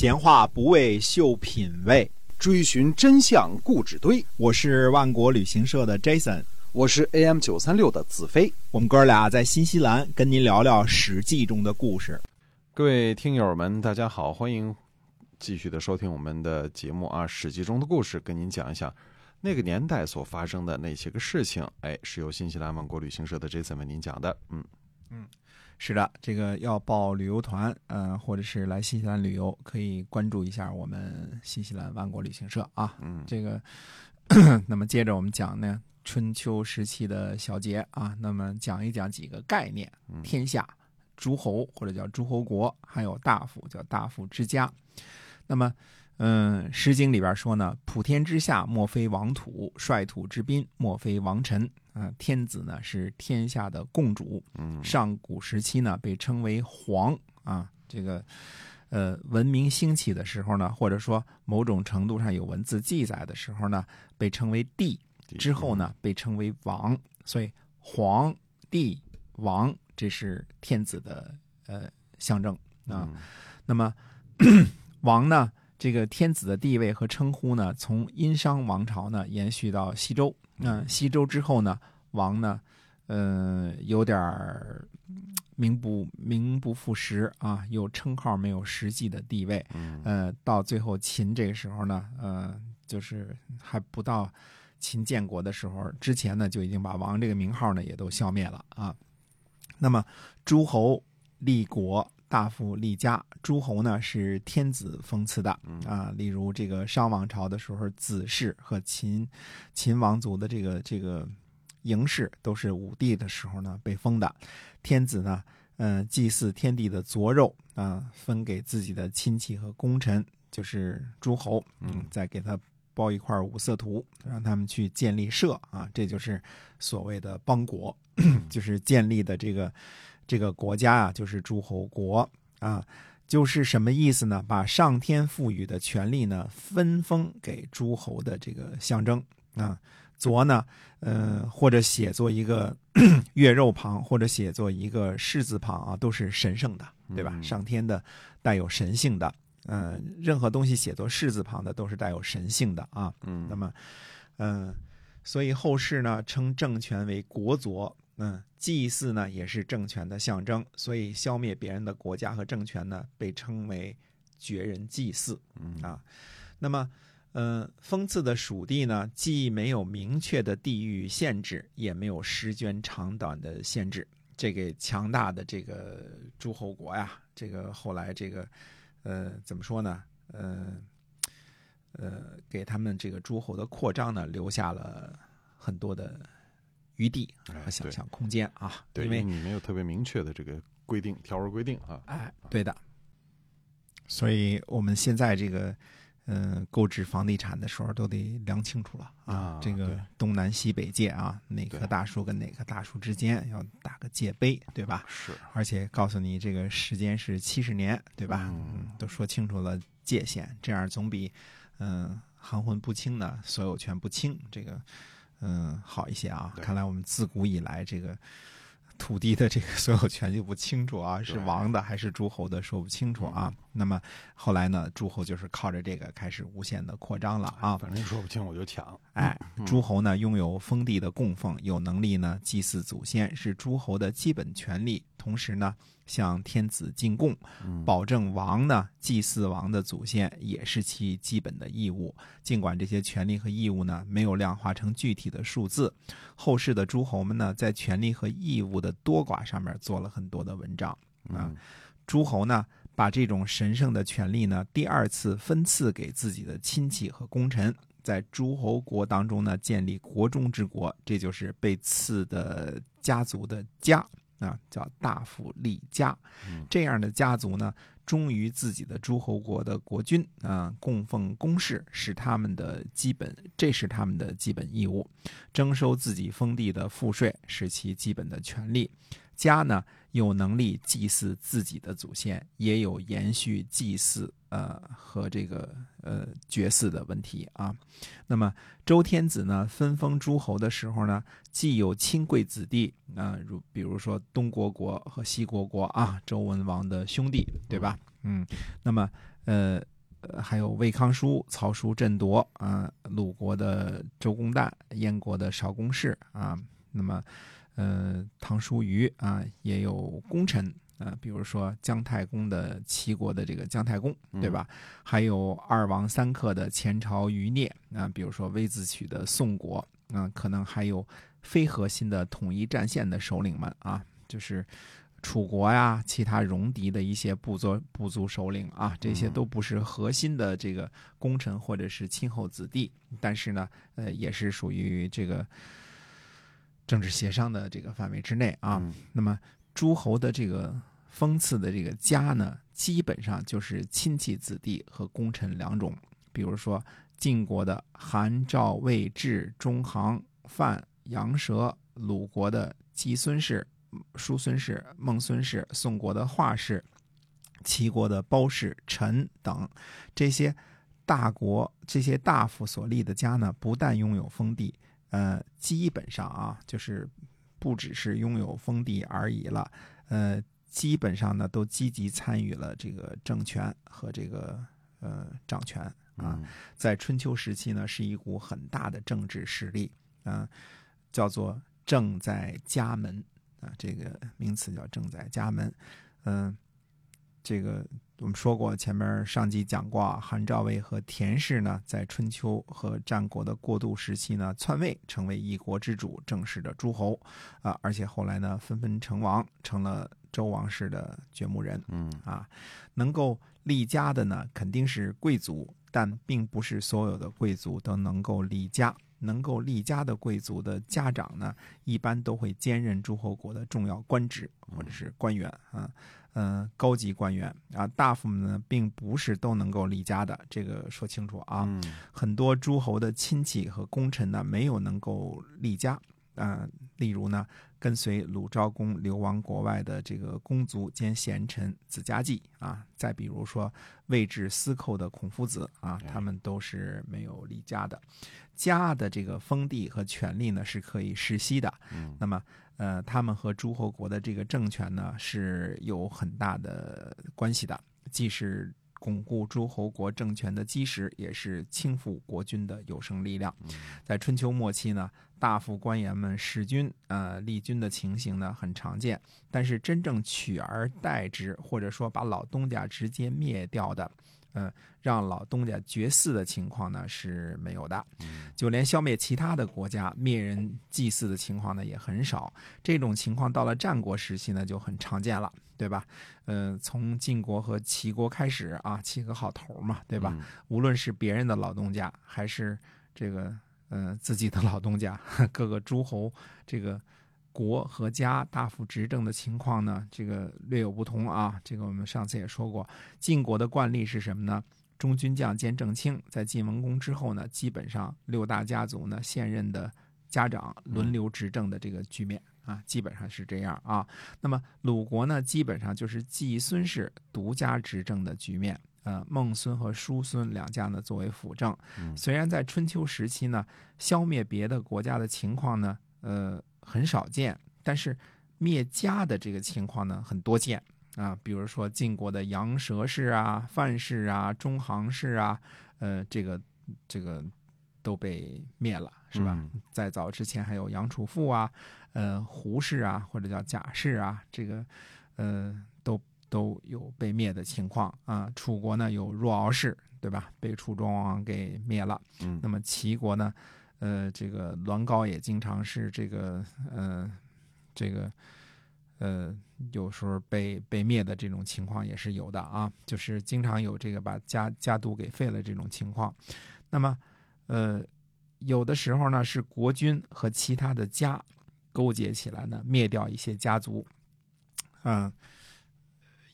闲话不为秀品味，追寻真相固执堆。我是万国旅行社的 Jason，我是 AM 九三六的子飞。我们哥俩在新西兰跟您聊聊《史记》中的故事。各位听友们，大家好，欢迎继续的收听我们的节目啊，《史记》中的故事，跟您讲一讲那个年代所发生的那些个事情。哎，是由新西兰万国旅行社的 Jason 为您讲的。嗯嗯。是的，这个要报旅游团，嗯，或者是来新西兰旅游，可以关注一下我们新西兰万国旅行社啊。嗯，这个，那么接着我们讲呢，春秋时期的小节啊，那么讲一讲几个概念：天下、诸侯或者叫诸侯国，还有大夫叫大夫之家。那么。嗯，《诗经》里边说呢，“普天之下，莫非王土；率土之滨，莫非王臣。”啊，天子呢是天下的共主。嗯，上古时期呢被称为皇啊。这个，呃，文明兴起的时候呢，或者说某种程度上有文字记载的时候呢，被称为帝。之后呢，被称为王。所以，皇帝王，这是天子的呃象征啊。那么，王呢？这个天子的地位和称呼呢，从殷商王朝呢延续到西周。那西周之后呢，王呢，呃，有点名不名不副实啊，有称号没有实际的地位。呃，到最后秦这个时候呢，呃，就是还不到秦建国的时候，之前呢就已经把王这个名号呢也都消灭了啊。那么诸侯立国。大夫立家，诸侯呢是天子封赐的啊。例如这个商王朝的时候，子氏和秦秦王族的这个这个嬴氏都是武帝的时候呢被封的。天子呢，嗯，祭祀天地的左肉啊，分给自己的亲戚和功臣，就是诸侯，嗯，再给他包一块五色图，让他们去建立社啊，这就是所谓的邦国，就是建立的这个。这个国家啊，就是诸侯国啊，就是什么意思呢？把上天赋予的权利呢，分封给诸侯的这个象征啊。左呢，呃，或者写作一个 月肉旁，或者写作一个士字旁啊，都是神圣的，对吧？上天的，带有神性的。嗯，任何东西写作士字旁的，都是带有神性的啊。嗯，那么，嗯，所以后世呢，称政权为国族。嗯，祭祀呢也是政权的象征，所以消灭别人的国家和政权呢，被称为绝人祭祀。嗯啊，那么，嗯，封赐的属地呢，既没有明确的地域限制，也没有时间长短的限制。这个强大的这个诸侯国呀，这个后来这个，呃，怎么说呢？呃，呃，给他们这个诸侯的扩张呢，留下了很多的。余地和想象空间啊，对，因为你没有特别明确的这个规定条文规定啊，哎，对的。所以我们现在这个，嗯，购置房地产的时候都得量清楚了啊，这个东南西北界啊，哪棵大树跟哪棵大树之间要打个界碑，对吧？是，而且告诉你这个时间是七十年，对吧？嗯，都说清楚了界限，这样总比嗯含混不清的所有权不清这个。嗯，好一些啊！看来我们自古以来这个土地的这个所有权就不清楚啊，是王的还是诸侯的，说不清楚啊。那么后来呢，诸侯就是靠着这个开始无限的扩张了啊。反正说不清我就抢。哎，诸侯呢拥有封地的供奉，有能力呢祭祀祖先，是诸侯的基本权利。同时呢。向天子进贡，保证王呢祭祀王的祖先也是其基本的义务。尽管这些权利和义务呢没有量化成具体的数字，后世的诸侯们呢在权利和义务的多寡上面做了很多的文章啊。诸侯呢把这种神圣的权利呢第二次分赐给自己的亲戚和功臣，在诸侯国当中呢建立国中之国，这就是被赐的家族的家。啊，叫大夫立家，这样的家族呢，忠于自己的诸侯国的国君啊，供奉公事是他们的基本，这是他们的基本义务。征收自己封地的赋税是其基本的权利。家呢，有能力祭祀自己的祖先，也有延续祭祀呃和这个呃绝嗣的问题啊。那么周天子呢分封诸侯的时候呢，既有亲贵子弟啊、如比如说东国国和西国国啊，周文王的兄弟，对吧？嗯，那么呃。还有魏康叔、曹叔振铎啊，鲁国的周公旦、燕国的少公氏啊，那么呃，唐叔虞啊，也有功臣啊，比如说姜太公的齐国的这个姜太公，对吧？还有二王三客的前朝余孽啊，比如说微子曲的宋国啊，可能还有非核心的统一战线的首领们啊，就是。楚国呀，其他戎狄的一些部族部族首领啊，这些都不是核心的这个功臣或者是亲后子弟，但是呢，呃，也是属于这个政治协商的这个范围之内啊。嗯那么诸侯的这个封赐的这个家呢，基本上就是亲戚子弟和功臣两种。比如说晋国的韩、赵、魏、智、中行、范、杨蛇，鲁国的季孙氏、叔孙氏、孟孙氏，宋国的华氏，齐国的包氏、陈等这些大国这些大夫所立的家呢，不但拥有封地，呃，基本上啊，就是不只是拥有封地而已了，呃，基本上呢都积极参与了这个政权和这个呃掌权啊。嗯在春秋时期呢，是一股很大的政治势力，啊、叫做正在家门啊，这个名词叫正在家门，嗯、这个我们说过，前面上集讲过啊，韩赵魏和田氏呢，在春秋和战国的过渡时期呢，篡位成为一国之主，正式的诸侯啊，而且后来呢，纷纷成王，成了周王室的掘墓人。嗯啊，能够立家的呢，肯定是贵族，但并不是所有的贵族都能够立家。能够立家的贵族的家长呢，一般都会兼任诸侯国的重要官职或者是官员啊，嗯、高级官员啊。大夫们呢，并不是都能够立家的，这个说清楚啊。嗯很多诸侯的亲戚和功臣呢，没有能够立家。啊、例如呢，跟随鲁昭公流亡国外的这个公族兼贤臣子家季啊，再比如说位置司寇的孔夫子啊，他们都是没有离家的。家的这个封地和权力呢，是可以世袭的。嗯那么，呃，他们和诸侯国的这个政权呢是有很大的关系的，既是巩固诸侯国政权的基石，也是倾覆国君的有生力量。在春秋末期呢，大夫官员们弑君、呃立君的情形呢很常见，但是真正取而代之，或者说把老东家直接灭掉的，嗯，让老东家绝嗣的情况呢是没有的。就连消灭其他的国家、灭人祭祀的情况呢也很少。这种情况到了战国时期呢就很常见了，对吧？呃，从晋国和齐国开始啊，起个好头嘛，对吧？嗯无论是别人的老东家，还是这个呃自己的老东家，各个诸侯这个国和家大夫执政的情况呢，这个略有不同啊。这个我们上次也说过，晋国的惯例是什么呢？中军将兼正卿，在晋文公之后呢，基本上六大家族呢现任的家长轮流执政的这个局面啊，基本上是这样啊。那么鲁国呢，基本上就是季孙氏独家执政的局面。呃，孟孙和叔孙两家呢作为辅政。嗯虽然在春秋时期呢，消灭别的国家的情况呢，呃，很少见，但是灭家的这个情况呢，很多见啊。比如说晋国的杨蛇氏啊、范氏啊、中行氏啊，呃，这个这个都被灭了，是吧？嗯在早之前还有杨楚父啊，呃，胡氏啊，或者叫贾氏啊，这个呃都都有被灭的情况啊。楚国呢有若敖氏，对吧？被楚庄王给灭了。嗯那么齐国呢，呃，这个栾高也经常是这个呃这个呃有时候被被灭的这种情况也是有的啊，就是经常有这个把家家督给废了这种情况。那么呃有的时候呢是国君和其他的家勾结起来呢灭掉一些家族，嗯、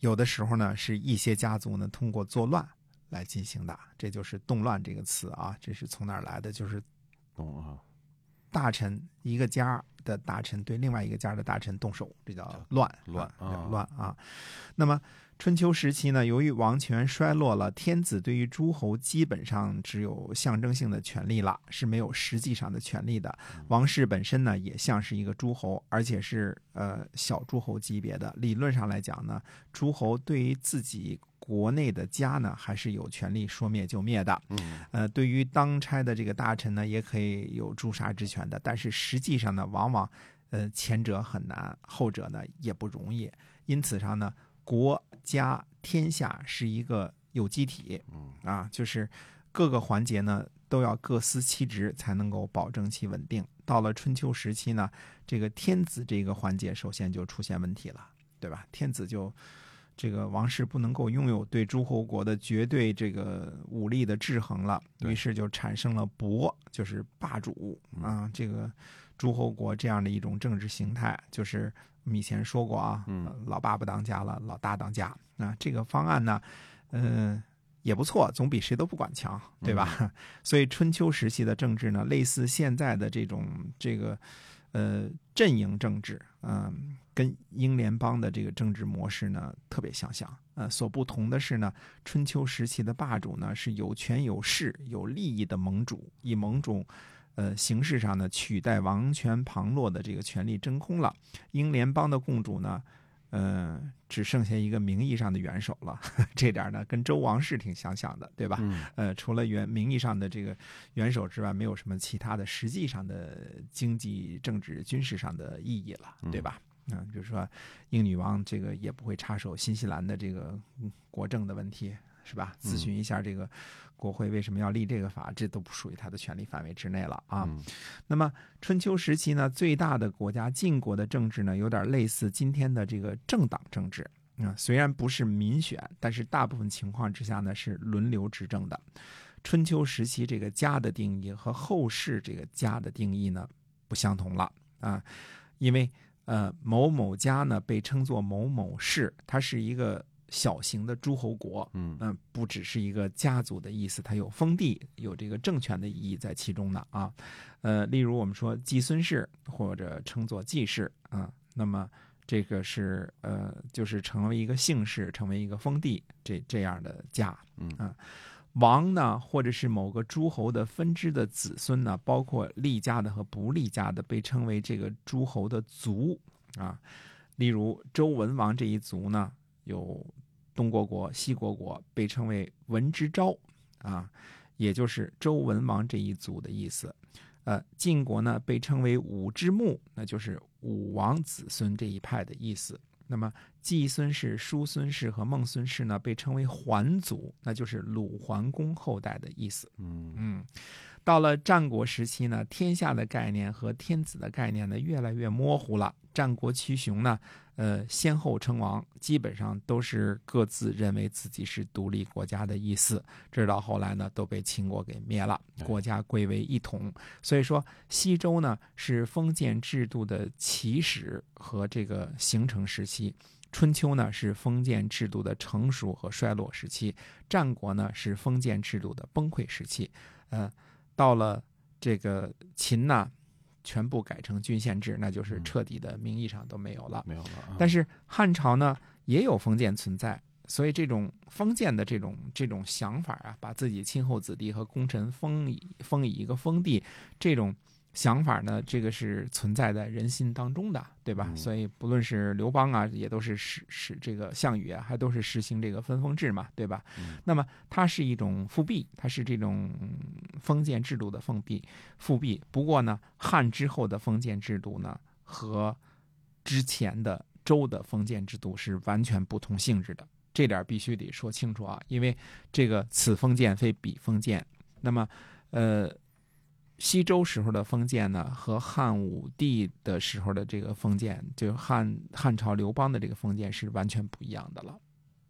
有的时候呢是一些家族呢通过作乱来进行的，这就是动乱这个词啊，这是从哪儿来的？就是懂啊，大臣一个家的大臣对另外一个家的大臣动手，这叫乱乱乱啊。那么春秋时期呢，由于王权衰落了，天子对于诸侯基本上只有象征性的权利了，是没有实际上的权利的。王室本身呢，也像是一个诸侯，而且是呃小诸侯级别的。理论上来讲呢，诸侯对于自己国内的家呢，还是有权利说灭就灭的。嗯呃，对于当差的这个大臣呢，也可以有诛杀之权的。但是实际上呢，往往呃前者很难，后者呢也不容易。因此上呢，国家天下是一个有机体。嗯。啊，就是各个环节呢都要各司其职，才能够保证其稳定。到了春秋时期呢，这个天子这个环节首先就出现问题了，对吧？天子就这个王室不能够拥有对诸侯国的绝对这个武力的制衡了，于是就产生了伯，就是霸主。啊，这个诸侯国这样的一种政治形态，就是我们以前说过啊，嗯呃老爸不当家了，老大当家那，这个方案呢，嗯、也不错，总比谁都不管强，对吧？所以春秋时期的政治呢，类似现在的这种这个呃阵营政治，嗯、跟英联邦的这个政治模式呢特别相像。呃，所不同的是呢，春秋时期的霸主呢是有权有势、有利益的盟主，以某种呃形式上呢取代王权旁落的这个权力真空了。英联邦的共主呢，呃，只剩下一个名义上的元首了。这点呢，跟周王室挺相像的，对吧？嗯呃，除了元名义上的这个元首之外，没有什么其他的实际上的经济、政治、军事上的意义了，对吧？嗯、比如说英女王这个也不会插手新西兰的这个嗯国政的问题，是吧？咨询一下这个国会为什么要立这个法，这都不属于他的权力范围之内了啊。嗯那么春秋时期呢，最大的国家晋国的政治呢，有点类似今天的这个政党政治。啊、虽然不是民选，但是大部分情况之下呢是轮流执政的。春秋时期这个家的定义和后世这个家的定义呢不相同了啊，因为呃某某家呢被称作某某氏，它是一个小型的诸侯国，嗯嗯，不只是一个家族的意思，它有封地，有这个政权的意义在其中的啊。呃，例如我们说季孙氏或者称作季氏啊，那么这个是呃，就是成为一个姓氏，成为一个封地这这样的家。嗯啊，王呢，或者是某个诸侯的分支的子孙呢，包括立家的和不立家的，被称为这个诸侯的族啊。例如周文王这一族呢，有东国国、西国国，被称为文之昭啊，也就是周文王这一族的意思。呃，晋国呢被称为武之穆，那就是武王子孙这一派的意思。那么季孙氏、叔孙氏和孟孙氏呢被称为桓族，那就是鲁桓公后代的意思。嗯嗯，到了战国时期呢，天下的概念和天子的概念呢越来越模糊了。战国七雄呢，呃，先后称王，基本上都是各自认为自己是独立国家的意思。直到后来呢，都被秦国给灭了，国家归为一统。所以说，西周呢是封建制度的起始和这个形成时期。春秋呢是封建制度的成熟和衰落时期，战国呢是封建制度的崩溃时期。呃，到了这个秦呢，全部改成郡县制，那就是彻底的名义上都没有了。没有了啊。但是汉朝呢也有封建存在，所以这种封建的这种这种想法啊，把自己亲后子弟和功臣封以封以一个封地，这种想法呢，这个是存在在人心当中的，对吧？嗯所以不论是刘邦啊，也都是实实这个项羽啊，还都是实行这个分封制嘛，对吧？嗯那么它是一种复辟，它是这种封建制度的封闭复辟。不过呢，汉之后的封建制度呢，和之前的周的封建制度是完全不同性质的，这点必须得说清楚啊，因为这个此封建非彼封建。那么，呃，西周时候的封建呢，和汉武帝的时候的这个封建，就是汉汉朝刘邦的这个封建是完全不一样的了，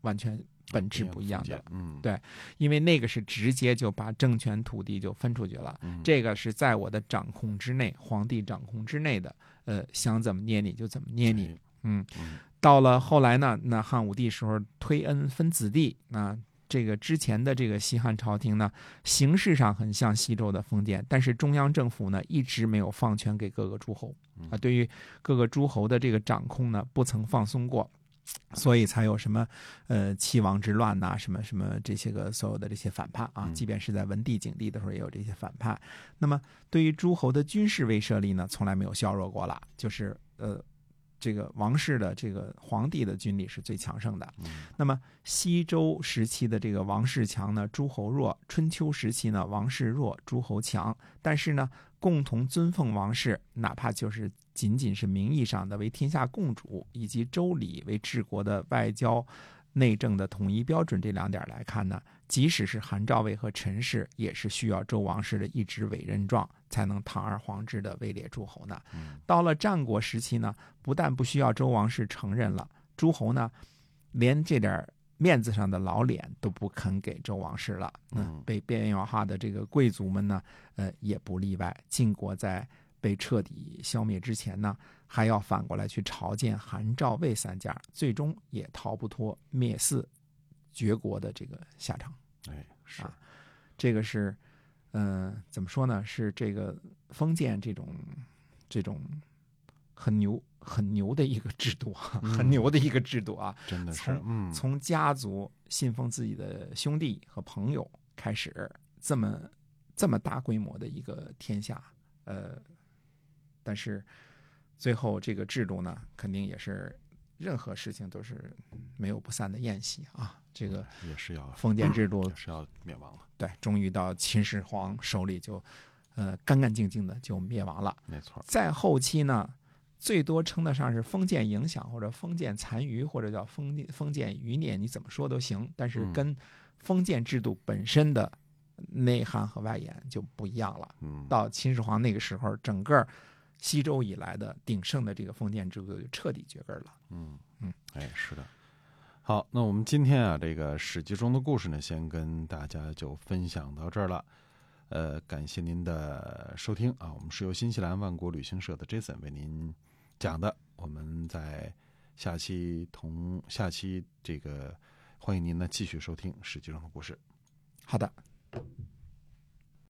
完全本质不一样的。嗯，对因为那个是直接就把政权土地就分出去了，嗯这个是在我的掌控之内，皇帝掌控之内的，呃，想怎么捏你就怎么捏你。哎嗯嗯，到了后来呢，那汉武帝时候推恩分子弟，那这个之前的这个西汉朝廷呢，形式上很像西周的封建，但是中央政府呢一直没有放权给各个诸侯啊，对于各个诸侯的这个掌控呢，不曾放松过。所以才有什么呃七王之乱呐、什么什么这些个所有的这些反叛啊。嗯即便是在文帝、景帝的时候，也有这些反叛。那么对于诸侯的军事威慑力呢，从来没有削弱过了，就是呃。这个王室的这个皇帝的军力是最强盛的。嗯那么西周时期的这个王室强呢，诸侯弱；春秋时期呢，王室弱，诸侯强。但是呢，共同尊奉王室，哪怕就是仅仅是名义上的为天下共主，以及周礼为治国的外交、内政的统一标准这两点来看呢，即使是韩赵魏和陈氏，也是需要周王室的一纸委任状才能堂而皇之的位列诸侯呢。嗯到了战国时期呢，不但不需要周王室承认了，诸侯呢，连这点面子上的老脸都不肯给周王室了。嗯被边缘化的这个贵族们呢，呃，也不例外。晋国在被彻底消灭之前呢，还要反过来去朝见韩赵魏三家，最终也逃不脱灭四绝国的这个下场。哎，是啊这个是，嗯、怎么说呢？是这个封建这种这种很牛很牛的一个制度很牛的一个制度啊。真的是从，嗯，从家族信奉自己的兄弟和朋友开始，这么这么大规模的一个天下，呃，但是最后这个制度呢，肯定也是任何事情都是没有不散的宴席啊。这个也是要封建制度也是要灭亡了，对，终于到秦始皇手里就，呃，干干净净的就灭亡了。没错，在后期呢，最多称得上是封建影响或者封建残余，或者叫封建封建余孽，你怎么说都行。但是嗯跟封建制度本身的内涵和外延就不一样了。嗯，到秦始皇那个时候，整个西周以来的鼎盛的这个封建制度就彻底绝根了。嗯嗯，哎，是的。好，那我们今天啊，这个《史记》中的故事呢，先跟大家就分享到这儿了。呃，感谢您的收听啊，我们是由新西兰万国旅行社的 Jason 为您讲的。我们在下期同下期这个，欢迎您呢继续收听《史记》中的故事。好的，